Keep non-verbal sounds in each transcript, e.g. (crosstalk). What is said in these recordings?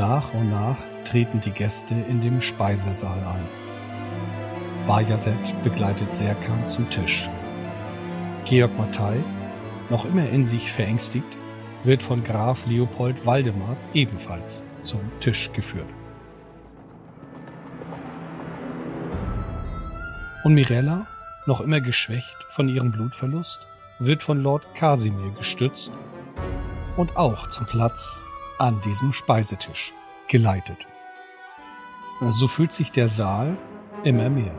Nach und nach treten die Gäste in dem Speisesaal ein. Bajazet begleitet Serkan zum Tisch. Georg Mattei, noch immer in sich verängstigt, wird von Graf Leopold Waldemar ebenfalls zum Tisch geführt. Und Mirella, noch immer geschwächt von ihrem Blutverlust, wird von Lord Casimir gestützt und auch zum Platz an diesem Speisetisch geleitet. So fühlt sich der Saal immer mehr.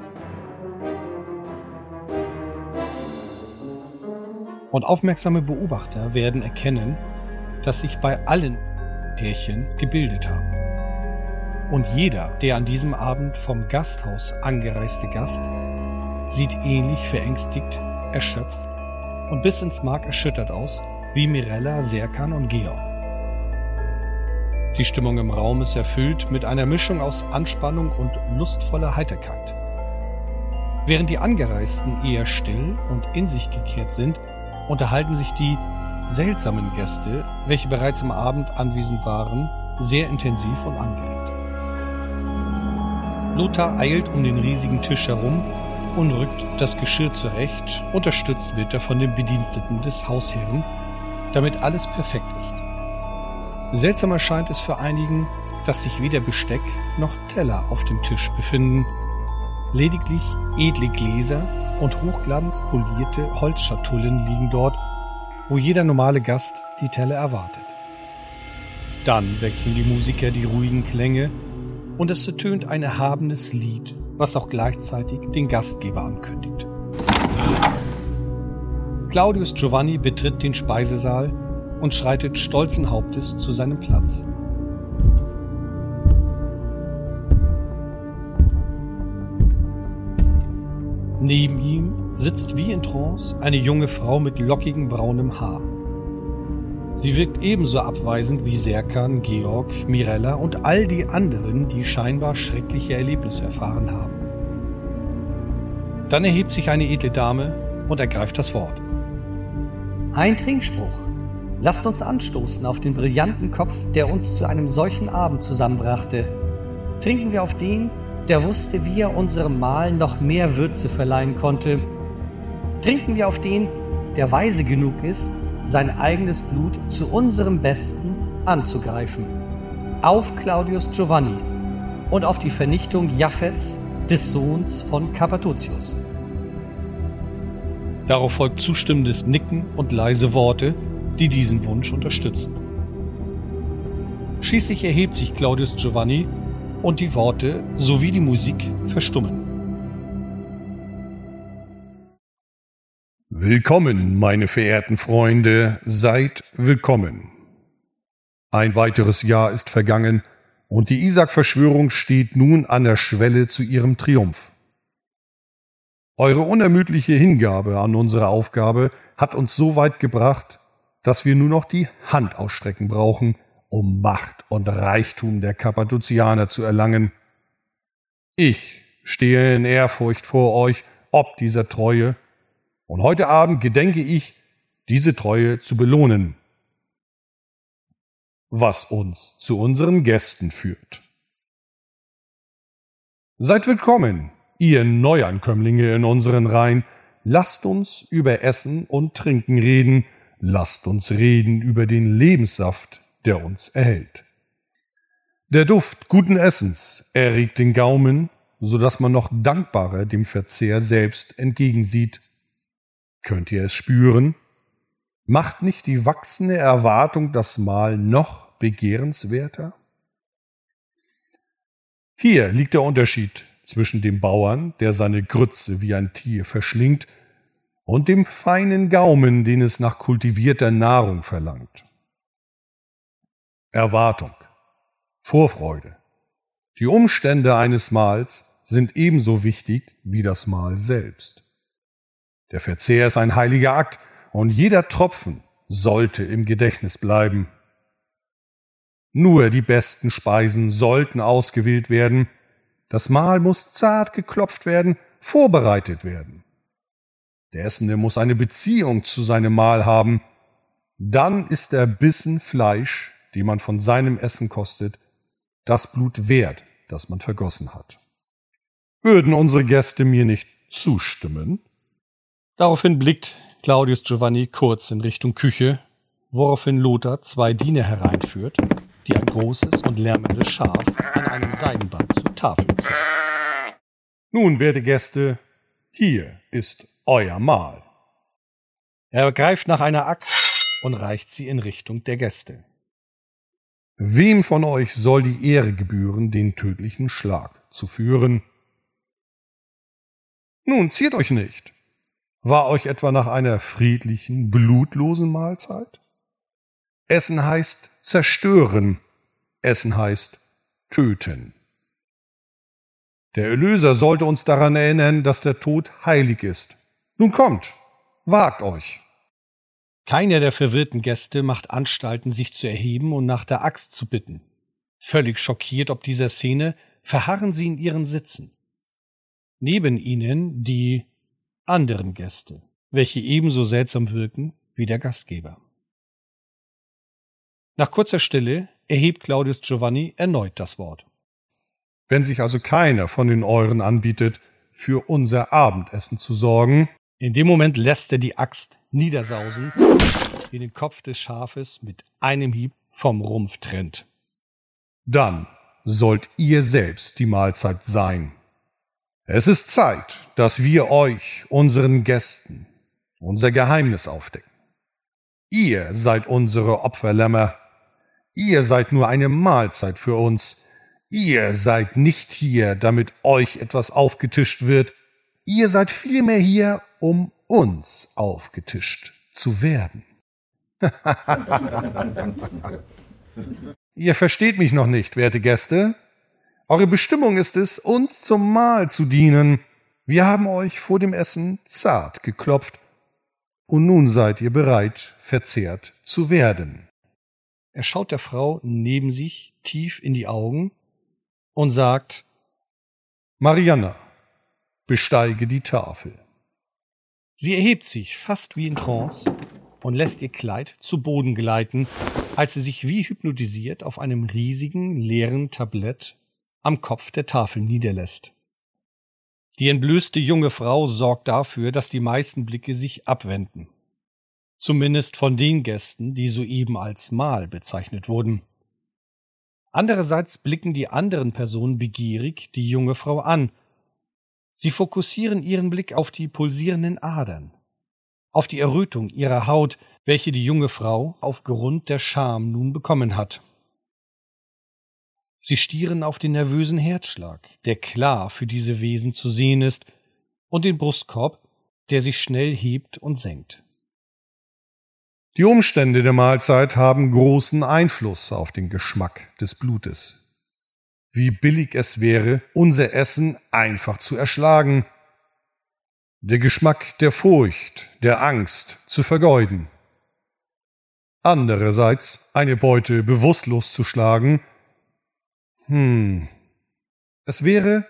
Und aufmerksame Beobachter werden erkennen, dass sich bei allen Pärchen gebildet haben. Und jeder, der an diesem Abend vom Gasthaus angereiste Gast, sieht ähnlich verängstigt, erschöpft und bis ins Mark erschüttert aus wie Mirella, Serkan und Georg. Die Stimmung im Raum ist erfüllt mit einer Mischung aus Anspannung und lustvoller Heiterkeit. Während die Angereisten eher still und in sich gekehrt sind, unterhalten sich die seltsamen Gäste, welche bereits am Abend anwesend waren, sehr intensiv und angeregt. Lothar eilt um den riesigen Tisch herum und rückt das Geschirr zurecht, unterstützt wird er von den Bediensteten des Hausherrn, damit alles perfekt ist. Seltsam erscheint es für einigen, dass sich weder Besteck noch Teller auf dem Tisch befinden, lediglich edle Gläser und hochglanzpolierte Holzschatullen liegen dort, wo jeder normale Gast die Teller erwartet. Dann wechseln die Musiker die ruhigen Klänge und es ertönt ein erhabenes Lied, was auch gleichzeitig den Gastgeber ankündigt. Claudius Giovanni betritt den Speisesaal und schreitet stolzen Hauptes zu seinem Platz. Neben ihm sitzt wie in Trance eine junge Frau mit lockigem braunem Haar. Sie wirkt ebenso abweisend wie Serkan, Georg, Mirella und all die anderen, die scheinbar schreckliche Erlebnisse erfahren haben. Dann erhebt sich eine edle Dame und ergreift das Wort. Ein Trinkspruch. Lasst uns anstoßen auf den brillanten Kopf, der uns zu einem solchen Abend zusammenbrachte. Trinken wir auf den, der wusste, wie er unserem Mahl noch mehr Würze verleihen konnte. Trinken wir auf den, der weise genug ist, sein eigenes Blut zu unserem Besten anzugreifen. Auf Claudius Giovanni und auf die Vernichtung Japhets, des Sohns von Kappadozius. Darauf folgt zustimmendes Nicken und leise Worte, die diesen Wunsch unterstützen. Schließlich erhebt sich Claudius Giovanni und die Worte sowie die Musik verstummen. Willkommen, meine verehrten Freunde, seid willkommen. Ein weiteres Jahr ist vergangen und die Isaac-Verschwörung steht nun an der Schwelle zu ihrem Triumph. Eure unermüdliche Hingabe an unsere Aufgabe hat uns so weit gebracht, dass wir nur noch die Hand ausstrecken brauchen, um Macht und Reichtum der Kappadozianer zu erlangen. Ich stehe in Ehrfurcht vor euch ob dieser Treue, und heute Abend gedenke ich, diese Treue zu belohnen, was uns zu unseren Gästen führt. Seid willkommen, ihr Neuankömmlinge in unseren Reihen, lasst uns über Essen und Trinken reden, lasst uns reden über den Lebenssaft, der uns erhält. Der Duft guten Essens erregt den Gaumen, so dass man noch dankbarer dem Verzehr selbst entgegensieht. Könnt ihr es spüren? Macht nicht die wachsende Erwartung das Mahl noch begehrenswerter? Hier liegt der Unterschied zwischen dem Bauern, der seine Grütze wie ein Tier verschlingt, und dem feinen Gaumen, den es nach kultivierter Nahrung verlangt. Erwartung, Vorfreude. Die Umstände eines Mahls sind ebenso wichtig wie das Mahl selbst. Der Verzehr ist ein heiliger Akt und jeder Tropfen sollte im Gedächtnis bleiben. Nur die besten Speisen sollten ausgewählt werden, das Mahl muss zart geklopft werden, vorbereitet werden. Der Essende muss eine Beziehung zu seinem Mahl haben. Dann ist der Bissen Fleisch, den man von seinem Essen kostet, das Blut wert, das man vergossen hat. Würden unsere Gäste mir nicht zustimmen? Daraufhin blickt Claudius Giovanni kurz in Richtung Küche, woraufhin Lothar zwei Diener hereinführt, die ein großes und lärmendes Schaf an einem Seidenband zur Tafel ziehen. Nun, werte Gäste, hier ist euer Mahl. Er greift nach einer Axt und reicht sie in Richtung der Gäste. Wem von euch soll die Ehre gebühren, den tödlichen Schlag zu führen? Nun, ziert euch nicht. War euch etwa nach einer friedlichen, blutlosen Mahlzeit? Essen heißt zerstören. Essen heißt töten. Der Erlöser sollte uns daran erinnern, dass der Tod heilig ist. Nun kommt, wagt euch. Keiner der verwirrten Gäste macht Anstalten, sich zu erheben und nach der Axt zu bitten. Völlig schockiert ob dieser Szene verharren sie in ihren Sitzen. Neben ihnen die anderen Gäste, welche ebenso seltsam wirken wie der Gastgeber. Nach kurzer Stille erhebt Claudius Giovanni erneut das Wort. Wenn sich also keiner von den Euren anbietet, für unser Abendessen zu sorgen. In dem Moment lässt er die Axt niedersausen, die den Kopf des Schafes mit einem Hieb vom Rumpf trennt. Dann sollt ihr selbst die Mahlzeit sein. Es ist Zeit, dass wir euch, unseren Gästen, unser Geheimnis aufdecken. Ihr seid unsere Opferlämmer. Ihr seid nur eine Mahlzeit für uns. Ihr seid nicht hier, damit euch etwas aufgetischt wird. Ihr seid vielmehr hier, um uns aufgetischt zu werden. (laughs) Ihr versteht mich noch nicht, werte Gäste. Eure Bestimmung ist es, uns zum Mahl zu dienen. Wir haben euch vor dem Essen zart geklopft, und nun seid ihr bereit, verzehrt zu werden. Er schaut der Frau neben sich tief in die Augen und sagt Marianna, besteige die Tafel. Sie erhebt sich fast wie in Trance und lässt ihr Kleid zu Boden gleiten, als sie sich wie hypnotisiert auf einem riesigen, leeren Tablett am Kopf der Tafel niederlässt. Die entblößte junge Frau sorgt dafür, dass die meisten Blicke sich abwenden. Zumindest von den Gästen, die soeben als Mahl bezeichnet wurden. Andererseits blicken die anderen Personen begierig die junge Frau an. Sie fokussieren ihren Blick auf die pulsierenden Adern, auf die Errötung ihrer Haut, welche die junge Frau aufgrund der Scham nun bekommen hat. Sie stieren auf den nervösen Herzschlag, der klar für diese Wesen zu sehen ist, und den Brustkorb, der sich schnell hebt und senkt. Die Umstände der Mahlzeit haben großen Einfluss auf den Geschmack des Blutes. Wie billig es wäre, unser Essen einfach zu erschlagen, der Geschmack der Furcht, der Angst zu vergeuden. Andererseits eine Beute bewusstlos zu schlagen, hm. Es wäre,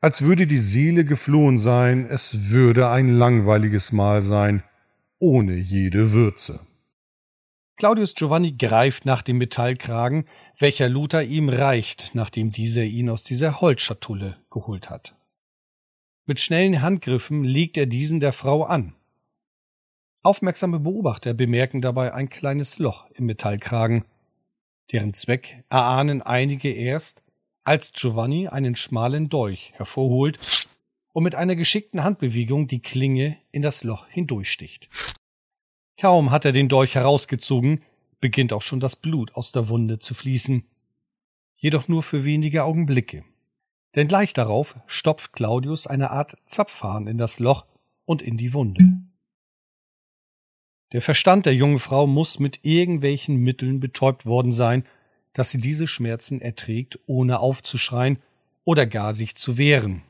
als würde die Seele geflohen sein, es würde ein langweiliges Mahl sein, ohne jede Würze. Claudius Giovanni greift nach dem Metallkragen, welcher Luther ihm reicht, nachdem dieser ihn aus dieser Holzschatulle geholt hat. Mit schnellen Handgriffen legt er diesen der Frau an. Aufmerksame Beobachter bemerken dabei ein kleines Loch im Metallkragen, deren Zweck erahnen einige erst, als Giovanni einen schmalen Dolch hervorholt und mit einer geschickten Handbewegung die Klinge in das Loch hindurchsticht. Kaum hat er den Dolch herausgezogen, beginnt auch schon das Blut aus der Wunde zu fließen. Jedoch nur für wenige Augenblicke. Denn gleich darauf stopft Claudius eine Art Zapfhahn in das Loch und in die Wunde. Der Verstand der jungen Frau muss mit irgendwelchen Mitteln betäubt worden sein, dass sie diese Schmerzen erträgt, ohne aufzuschreien oder gar sich zu wehren.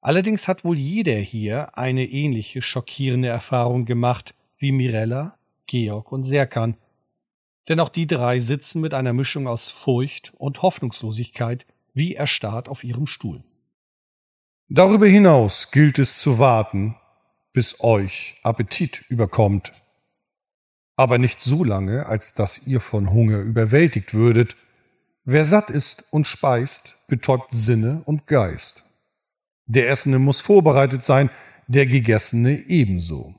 Allerdings hat wohl jeder hier eine ähnliche schockierende Erfahrung gemacht wie Mirella, Georg und Serkan, denn auch die drei sitzen mit einer Mischung aus Furcht und Hoffnungslosigkeit wie erstarrt auf ihrem Stuhl. Darüber hinaus gilt es zu warten, bis euch Appetit überkommt aber nicht so lange, als dass ihr von Hunger überwältigt würdet, Wer satt ist und speist, betäubt Sinne und Geist. Der Essende muss vorbereitet sein, der Gegessene ebenso.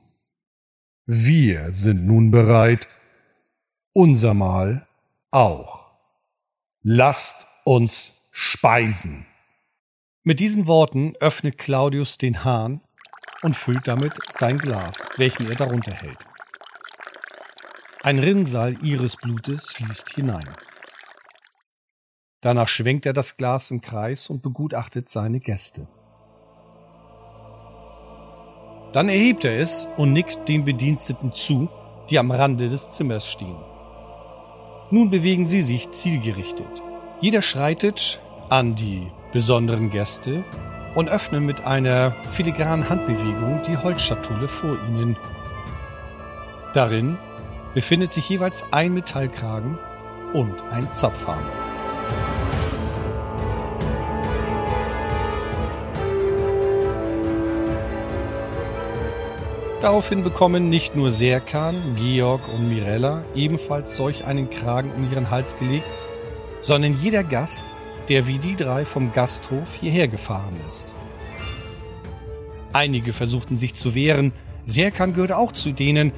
Wir sind nun bereit, unser Mahl auch. Lasst uns speisen. Mit diesen Worten öffnet Claudius den Hahn und füllt damit sein Glas, welchen er darunter hält. Ein Rinnsal ihres Blutes fließt hinein. Danach schwenkt er das Glas im Kreis und begutachtet seine Gäste. Dann erhebt er es und nickt den Bediensteten zu, die am Rande des Zimmers stehen. Nun bewegen sie sich zielgerichtet. Jeder schreitet an die besonderen Gäste und öffnen mit einer filigranen Handbewegung die Holzschatulle vor ihnen. Darin befindet sich jeweils ein Metallkragen und ein Zapfhahn. Daraufhin bekommen nicht nur Serkan, Georg und Mirella ebenfalls solch einen Kragen um ihren Hals gelegt, sondern jeder Gast der wie die drei vom Gasthof hierher gefahren ist. Einige versuchten sich zu wehren, Serkan gehört auch zu denen,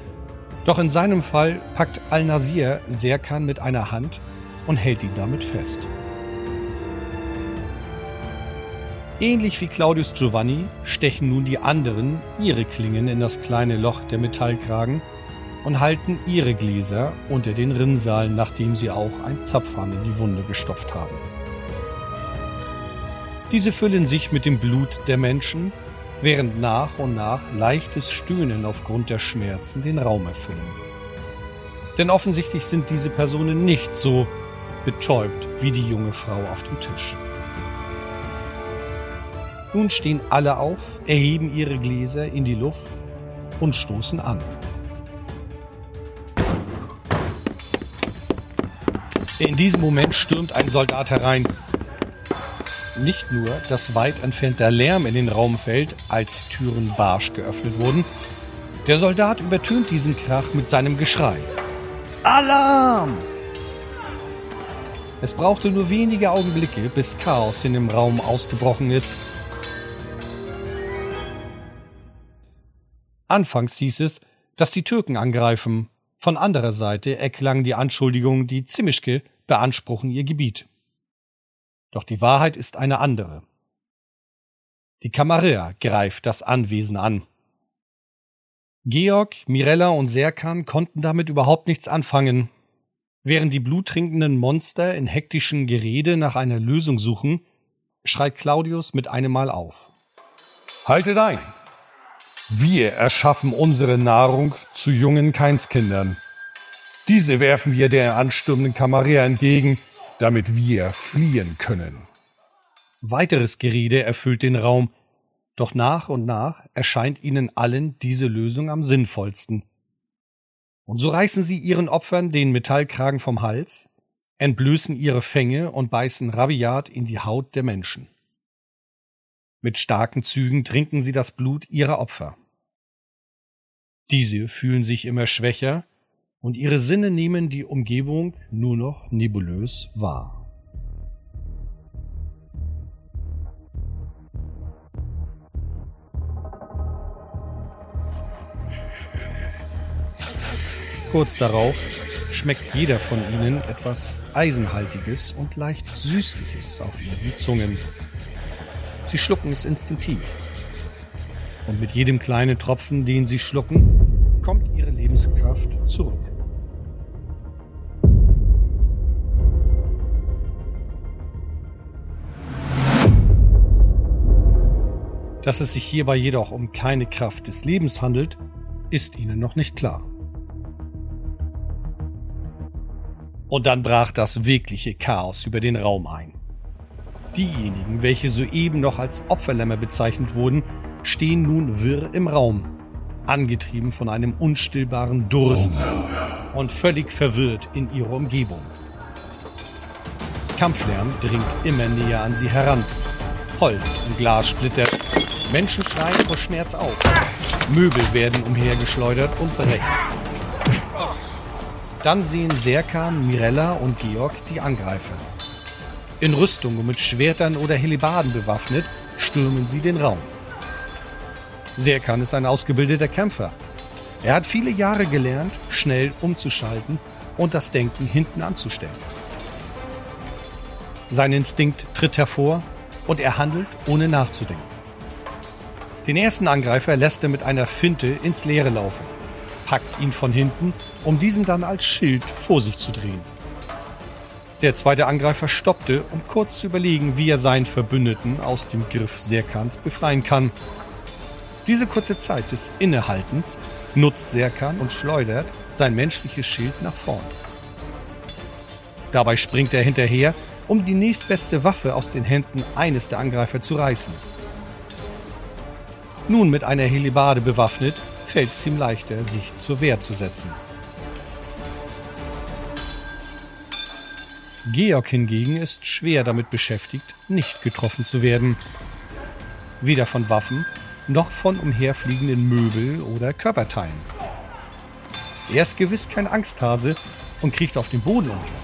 doch in seinem Fall packt Al-Nasir Serkan mit einer Hand und hält ihn damit fest. Ähnlich wie Claudius Giovanni stechen nun die anderen ihre Klingen in das kleine Loch der Metallkragen und halten ihre Gläser unter den Rinnsal, nachdem sie auch ein Zapfhahn in die Wunde gestopft haben. Diese füllen sich mit dem Blut der Menschen, während nach und nach leichtes Stöhnen aufgrund der Schmerzen den Raum erfüllen. Denn offensichtlich sind diese Personen nicht so betäubt wie die junge Frau auf dem Tisch. Nun stehen alle auf, erheben ihre Gläser in die Luft und stoßen an. In diesem Moment stürmt ein Soldat herein, nicht nur, dass weit entfernter Lärm in den Raum fällt, als die Türen barsch geöffnet wurden, der Soldat übertönt diesen Krach mit seinem Geschrei. Alarm! Es brauchte nur wenige Augenblicke, bis Chaos in dem Raum ausgebrochen ist. Anfangs hieß es, dass die Türken angreifen. Von anderer Seite erklang die Anschuldigung, die Zimischke beanspruchen ihr Gebiet. Doch die Wahrheit ist eine andere. Die Camarilla greift das Anwesen an. Georg, Mirella und Serkan konnten damit überhaupt nichts anfangen. Während die bluttrinkenden Monster in hektischen Gerede nach einer Lösung suchen, schreit Claudius mit einem Mal auf. Haltet ein! Wir erschaffen unsere Nahrung zu jungen Keinskindern. Diese werfen wir der anstürmenden Camarilla entgegen, damit wir fliehen können. Weiteres Gerede erfüllt den Raum, doch nach und nach erscheint ihnen allen diese Lösung am sinnvollsten. Und so reißen sie ihren Opfern den Metallkragen vom Hals, entblößen ihre Fänge und beißen rabiat in die Haut der Menschen. Mit starken Zügen trinken sie das Blut ihrer Opfer. Diese fühlen sich immer schwächer und ihre Sinne nehmen die Umgebung nur noch nebulös wahr. Kurz darauf schmeckt jeder von ihnen etwas Eisenhaltiges und leicht Süßliches auf ihren Zungen. Sie schlucken es instinktiv. Und mit jedem kleinen Tropfen, den sie schlucken, kommt ihre Lebenskraft zurück. Dass es sich hierbei jedoch um keine Kraft des Lebens handelt, ist ihnen noch nicht klar. Und dann brach das wirkliche Chaos über den Raum ein. Diejenigen, welche soeben noch als Opferlämmer bezeichnet wurden, stehen nun wirr im Raum, angetrieben von einem unstillbaren Durst und völlig verwirrt in ihrer Umgebung. Kampflärm dringt immer näher an sie heran. Holz und Glas splittert Menschen schreien vor Schmerz auf. Möbel werden umhergeschleudert und brechen. Dann sehen Serkan, Mirella und Georg die Angreifer. In Rüstung und mit Schwertern oder Helibaden bewaffnet, stürmen sie den Raum. Serkan ist ein ausgebildeter Kämpfer. Er hat viele Jahre gelernt, schnell umzuschalten und das Denken hinten anzustellen. Sein Instinkt tritt hervor und er handelt ohne nachzudenken. Den ersten Angreifer lässt er mit einer Finte ins Leere laufen, packt ihn von hinten, um diesen dann als Schild vor sich zu drehen. Der zweite Angreifer stoppte, um kurz zu überlegen, wie er seinen Verbündeten aus dem Griff Serkans befreien kann. Diese kurze Zeit des Innehaltens nutzt Serkan und schleudert sein menschliches Schild nach vorn. Dabei springt er hinterher, um die nächstbeste Waffe aus den Händen eines der Angreifer zu reißen. Nun mit einer Helibade bewaffnet, fällt es ihm leichter, sich zur Wehr zu setzen. Georg hingegen ist schwer damit beschäftigt, nicht getroffen zu werden. Weder von Waffen noch von umherfliegenden Möbel oder Körperteilen. Er ist gewiss kein Angsthase und kriecht auf den Boden umher.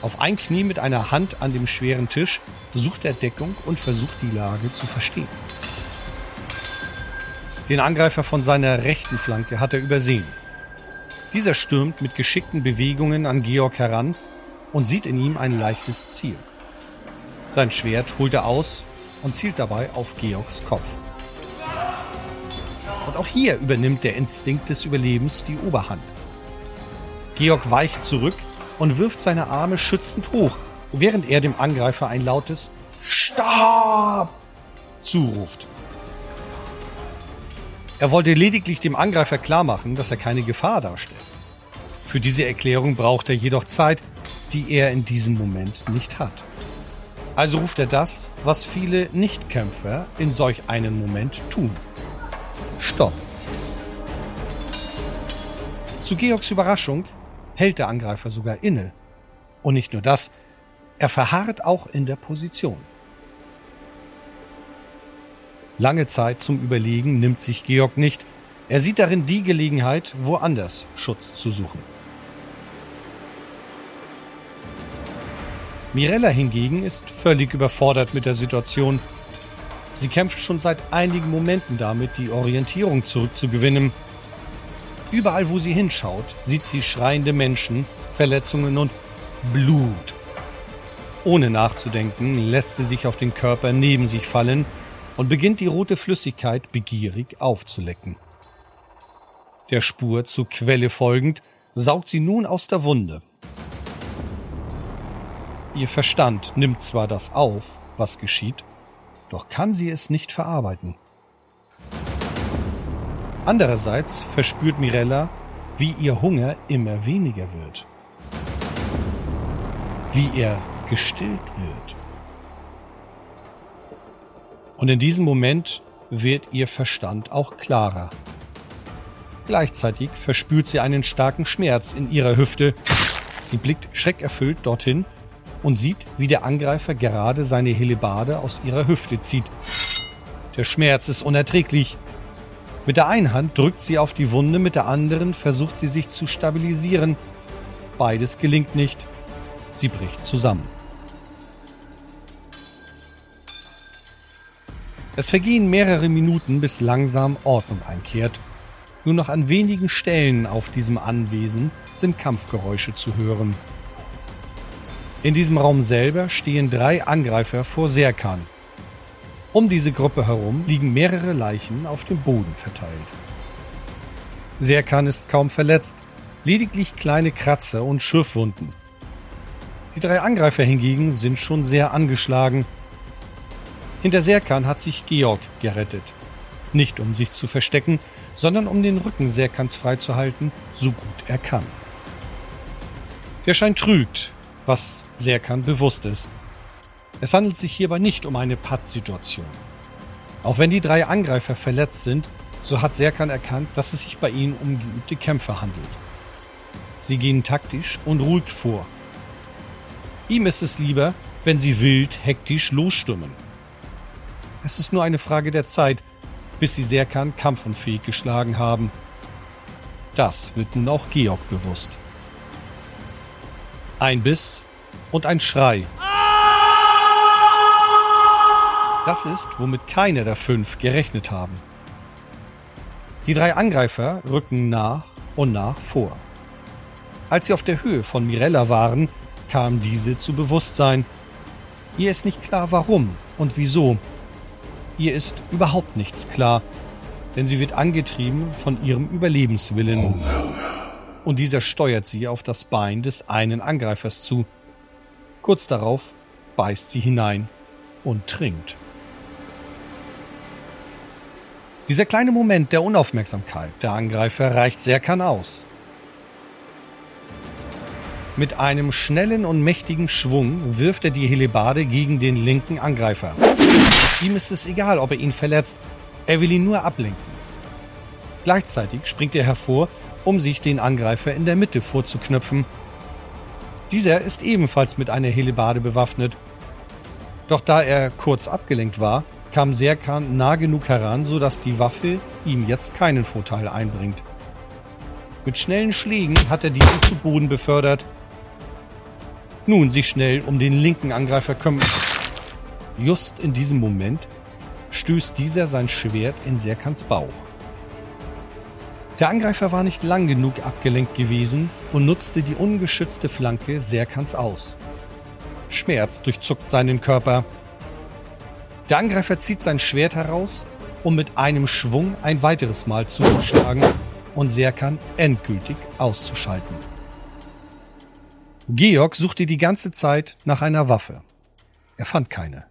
Auf ein Knie mit einer Hand an dem schweren Tisch sucht er Deckung und versucht die Lage zu verstehen. Den Angreifer von seiner rechten Flanke hat er übersehen. Dieser stürmt mit geschickten Bewegungen an Georg heran und sieht in ihm ein leichtes Ziel. Sein Schwert holt er aus und zielt dabei auf Georgs Kopf. Auch hier übernimmt der Instinkt des Überlebens die Oberhand. Georg weicht zurück und wirft seine Arme schützend hoch, während er dem Angreifer ein lautes Stab zuruft. Er wollte lediglich dem Angreifer klarmachen, dass er keine Gefahr darstellt. Für diese Erklärung braucht er jedoch Zeit, die er in diesem Moment nicht hat. Also ruft er das, was viele Nichtkämpfer in solch einem Moment tun. Stopp. Zu Georgs Überraschung hält der Angreifer sogar inne. Und nicht nur das, er verharrt auch in der Position. Lange Zeit zum Überlegen nimmt sich Georg nicht. Er sieht darin die Gelegenheit, woanders Schutz zu suchen. Mirella hingegen ist völlig überfordert mit der Situation. Sie kämpft schon seit einigen Momenten damit, die Orientierung zurückzugewinnen. Überall, wo sie hinschaut, sieht sie schreiende Menschen, Verletzungen und Blut. Ohne nachzudenken, lässt sie sich auf den Körper neben sich fallen und beginnt die rote Flüssigkeit begierig aufzulecken. Der Spur zur Quelle folgend, saugt sie nun aus der Wunde. Ihr Verstand nimmt zwar das auf, was geschieht, doch kann sie es nicht verarbeiten. Andererseits verspürt Mirella, wie ihr Hunger immer weniger wird. Wie er gestillt wird. Und in diesem Moment wird ihr Verstand auch klarer. Gleichzeitig verspürt sie einen starken Schmerz in ihrer Hüfte. Sie blickt schreckerfüllt dorthin und sieht, wie der Angreifer gerade seine Helebade aus ihrer Hüfte zieht. Der Schmerz ist unerträglich. Mit der einen Hand drückt sie auf die Wunde, mit der anderen versucht sie sich zu stabilisieren. Beides gelingt nicht. Sie bricht zusammen. Es vergehen mehrere Minuten, bis langsam Ordnung einkehrt. Nur noch an wenigen Stellen auf diesem Anwesen sind Kampfgeräusche zu hören. In diesem Raum selber stehen drei Angreifer vor Serkan. Um diese Gruppe herum liegen mehrere Leichen auf dem Boden verteilt. Serkan ist kaum verletzt, lediglich kleine Kratzer und Schürfwunden. Die drei Angreifer hingegen sind schon sehr angeschlagen. Hinter Serkan hat sich Georg gerettet. Nicht um sich zu verstecken, sondern um den Rücken Serkans freizuhalten, so gut er kann. Der Schein trügt, was Serkan bewusst ist. Es handelt sich hierbei nicht um eine Pattsituation. Auch wenn die drei Angreifer verletzt sind, so hat Serkan erkannt, dass es sich bei ihnen um geübte Kämpfer handelt. Sie gehen taktisch und ruhig vor. Ihm ist es lieber, wenn sie wild, hektisch losstürmen. Es ist nur eine Frage der Zeit, bis sie Serkan kampfunfähig geschlagen haben. Das wird nun auch Georg bewusst. Ein Biss und ein Schrei. Das ist, womit keine der fünf gerechnet haben. Die drei Angreifer rücken nach und nach vor. Als sie auf der Höhe von Mirella waren, kam diese zu Bewusstsein. Ihr ist nicht klar, warum und wieso. Ihr ist überhaupt nichts klar, denn sie wird angetrieben von ihrem Überlebenswillen. Oh no. Und dieser steuert sie auf das Bein des einen Angreifers zu. Kurz darauf beißt sie hinein und trinkt. Dieser kleine Moment der Unaufmerksamkeit der Angreifer reicht Serkan aus. Mit einem schnellen und mächtigen Schwung wirft er die Helebade gegen den linken Angreifer. Ihm ist es egal, ob er ihn verletzt, er will ihn nur ablenken. Gleichzeitig springt er hervor, um sich den Angreifer in der Mitte vorzuknöpfen. Dieser ist ebenfalls mit einer Helebade bewaffnet. Doch da er kurz abgelenkt war, kam Serkan nah genug heran, sodass die Waffe ihm jetzt keinen Vorteil einbringt. Mit schnellen Schlägen hat er diesen zu Boden befördert, nun sich schnell um den linken Angreifer kümmern. Just in diesem Moment stößt dieser sein Schwert in Serkans Bauch. Der Angreifer war nicht lang genug abgelenkt gewesen und nutzte die ungeschützte Flanke Serkans aus. Schmerz durchzuckt seinen Körper. Der Angreifer zieht sein Schwert heraus, um mit einem Schwung ein weiteres Mal zuzuschlagen und Serkan endgültig auszuschalten. Georg suchte die ganze Zeit nach einer Waffe. Er fand keine.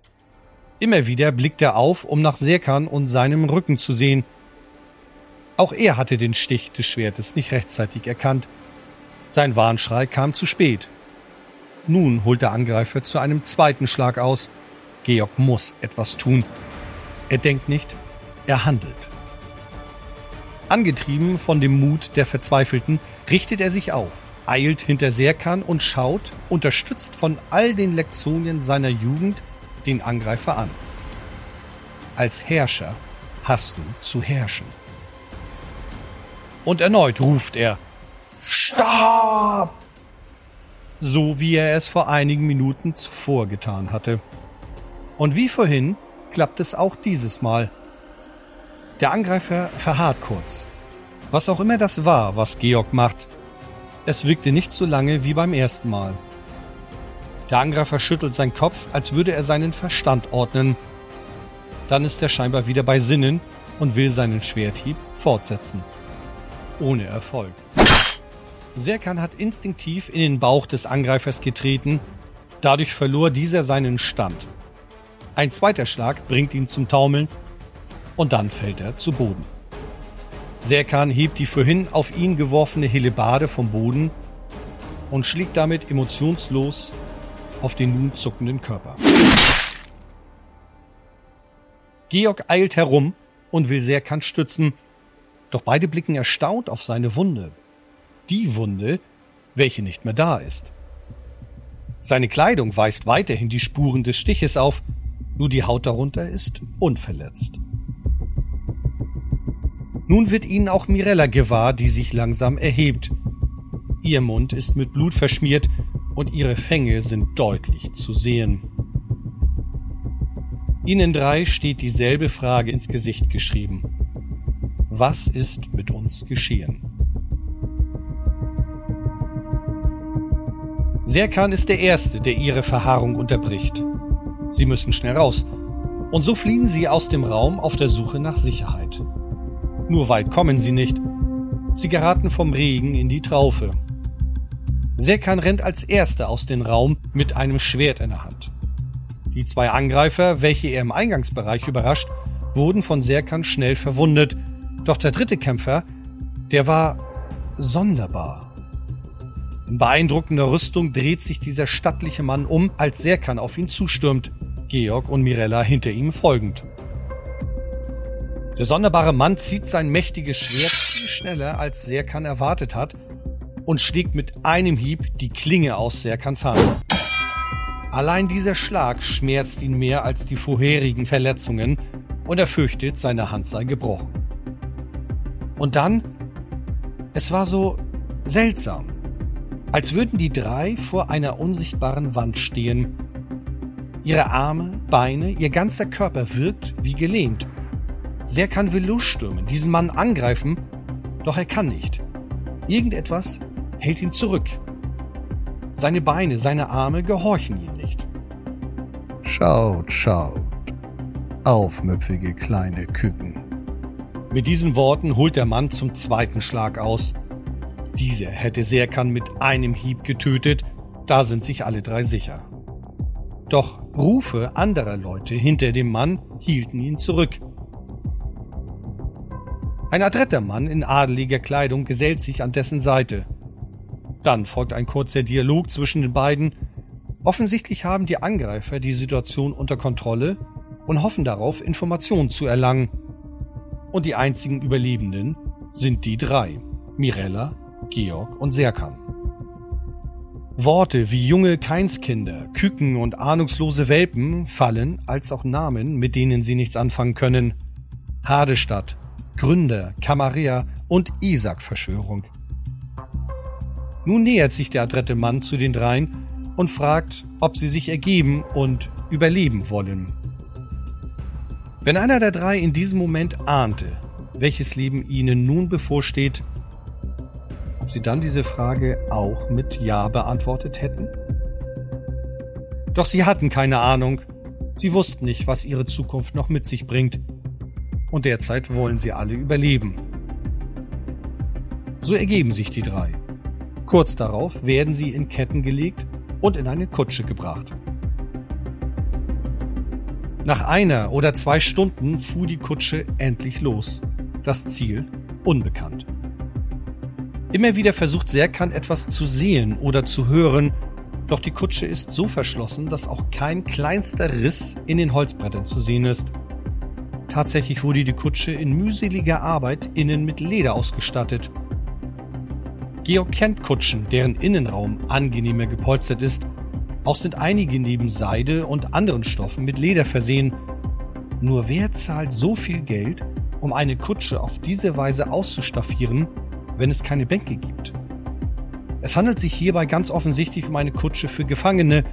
Immer wieder blickte er auf, um nach Serkan und seinem Rücken zu sehen. Auch er hatte den Stich des Schwertes nicht rechtzeitig erkannt. Sein Warnschrei kam zu spät. Nun holt der Angreifer zu einem zweiten Schlag aus. Georg muss etwas tun. Er denkt nicht, er handelt. Angetrieben von dem Mut der Verzweifelten richtet er sich auf eilt hinter Serkan und schaut, unterstützt von all den Lektionen seiner Jugend, den Angreifer an. Als Herrscher hast du zu herrschen. Und erneut ruft er Stopp! So wie er es vor einigen Minuten zuvor getan hatte. Und wie vorhin klappt es auch dieses Mal. Der Angreifer verharrt kurz. Was auch immer das war, was Georg macht, es wirkte nicht so lange wie beim ersten Mal. Der Angreifer schüttelt seinen Kopf, als würde er seinen Verstand ordnen. Dann ist er scheinbar wieder bei Sinnen und will seinen Schwerthieb fortsetzen. Ohne Erfolg. Serkan hat instinktiv in den Bauch des Angreifers getreten, dadurch verlor dieser seinen Stand. Ein zweiter Schlag bringt ihn zum Taumeln und dann fällt er zu Boden. Serkan hebt die vorhin auf ihn geworfene Helebade vom Boden und schlägt damit emotionslos auf den nun zuckenden Körper. Georg eilt herum und will Serkan stützen, doch beide blicken erstaunt auf seine Wunde. Die Wunde, welche nicht mehr da ist. Seine Kleidung weist weiterhin die Spuren des Stiches auf, nur die Haut darunter ist unverletzt. Nun wird ihnen auch Mirella gewahr, die sich langsam erhebt. Ihr Mund ist mit Blut verschmiert und ihre Fänge sind deutlich zu sehen. Ihnen drei steht dieselbe Frage ins Gesicht geschrieben. Was ist mit uns geschehen? Serkan ist der Erste, der ihre Verharrung unterbricht. Sie müssen schnell raus. Und so fliehen sie aus dem Raum auf der Suche nach Sicherheit. Nur weit kommen sie nicht. Sie geraten vom Regen in die Traufe. Serkan rennt als erster aus dem Raum mit einem Schwert in der Hand. Die zwei Angreifer, welche er im Eingangsbereich überrascht, wurden von Serkan schnell verwundet. Doch der dritte Kämpfer, der war sonderbar. In beeindruckender Rüstung dreht sich dieser stattliche Mann um, als Serkan auf ihn zustürmt, Georg und Mirella hinter ihm folgend. Der sonderbare Mann zieht sein mächtiges Schwert viel schneller, als Serkan erwartet hat, und schlägt mit einem Hieb die Klinge aus Serkans Hand. Allein dieser Schlag schmerzt ihn mehr als die vorherigen Verletzungen und er fürchtet, seine Hand sei gebrochen. Und dann, es war so seltsam, als würden die drei vor einer unsichtbaren Wand stehen. Ihre Arme, Beine, ihr ganzer Körper wirkt wie gelähmt. Serkan will losstürmen, diesen Mann angreifen, doch er kann nicht. Irgendetwas hält ihn zurück. Seine Beine, seine Arme gehorchen ihm nicht. Schaut, schaut, aufmüpfige kleine Küken. Mit diesen Worten holt der Mann zum zweiten Schlag aus. Dieser hätte Serkan mit einem Hieb getötet, da sind sich alle drei sicher. Doch Rufe anderer Leute hinter dem Mann hielten ihn zurück. Ein adretter Mann in adeliger Kleidung gesellt sich an dessen Seite. Dann folgt ein kurzer Dialog zwischen den beiden. Offensichtlich haben die Angreifer die Situation unter Kontrolle und hoffen darauf, Informationen zu erlangen. Und die einzigen Überlebenden sind die drei, Mirella, Georg und Serkan. Worte wie junge Keinskinder, Küken und ahnungslose Welpen fallen, als auch Namen, mit denen sie nichts anfangen können. Hadestadt, Gründer, Camarilla und Isaac-Verschwörung. Nun nähert sich der adrette Mann zu den dreien und fragt, ob sie sich ergeben und überleben wollen. Wenn einer der drei in diesem Moment ahnte, welches Leben ihnen nun bevorsteht, ob sie dann diese Frage auch mit Ja beantwortet hätten? Doch sie hatten keine Ahnung. Sie wussten nicht, was ihre Zukunft noch mit sich bringt und derzeit wollen sie alle überleben. So ergeben sich die drei. Kurz darauf werden sie in Ketten gelegt und in eine Kutsche gebracht. Nach einer oder zwei Stunden fuhr die Kutsche endlich los. Das Ziel unbekannt. Immer wieder versucht Serkan etwas zu sehen oder zu hören, doch die Kutsche ist so verschlossen, dass auch kein kleinster Riss in den Holzbrettern zu sehen ist. Tatsächlich wurde die Kutsche in mühseliger Arbeit innen mit Leder ausgestattet. Georg kennt Kutschen, deren Innenraum angenehmer gepolstert ist. Auch sind einige neben Seide und anderen Stoffen mit Leder versehen. Nur wer zahlt so viel Geld, um eine Kutsche auf diese Weise auszustaffieren, wenn es keine Bänke gibt? Es handelt sich hierbei ganz offensichtlich um eine Kutsche für Gefangene.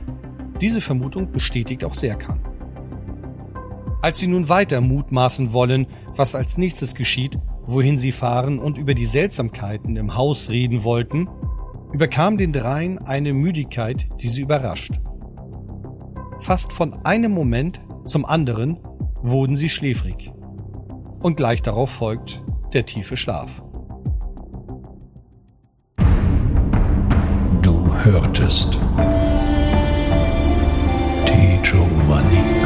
Diese Vermutung bestätigt auch Serkan. Als sie nun weiter mutmaßen wollen, was als nächstes geschieht, wohin sie fahren und über die Seltsamkeiten im Haus reden wollten, überkam den dreien eine Müdigkeit, die sie überrascht. Fast von einem Moment zum anderen wurden sie schläfrig. Und gleich darauf folgt der tiefe Schlaf. Du hörtest. T. Giovanni.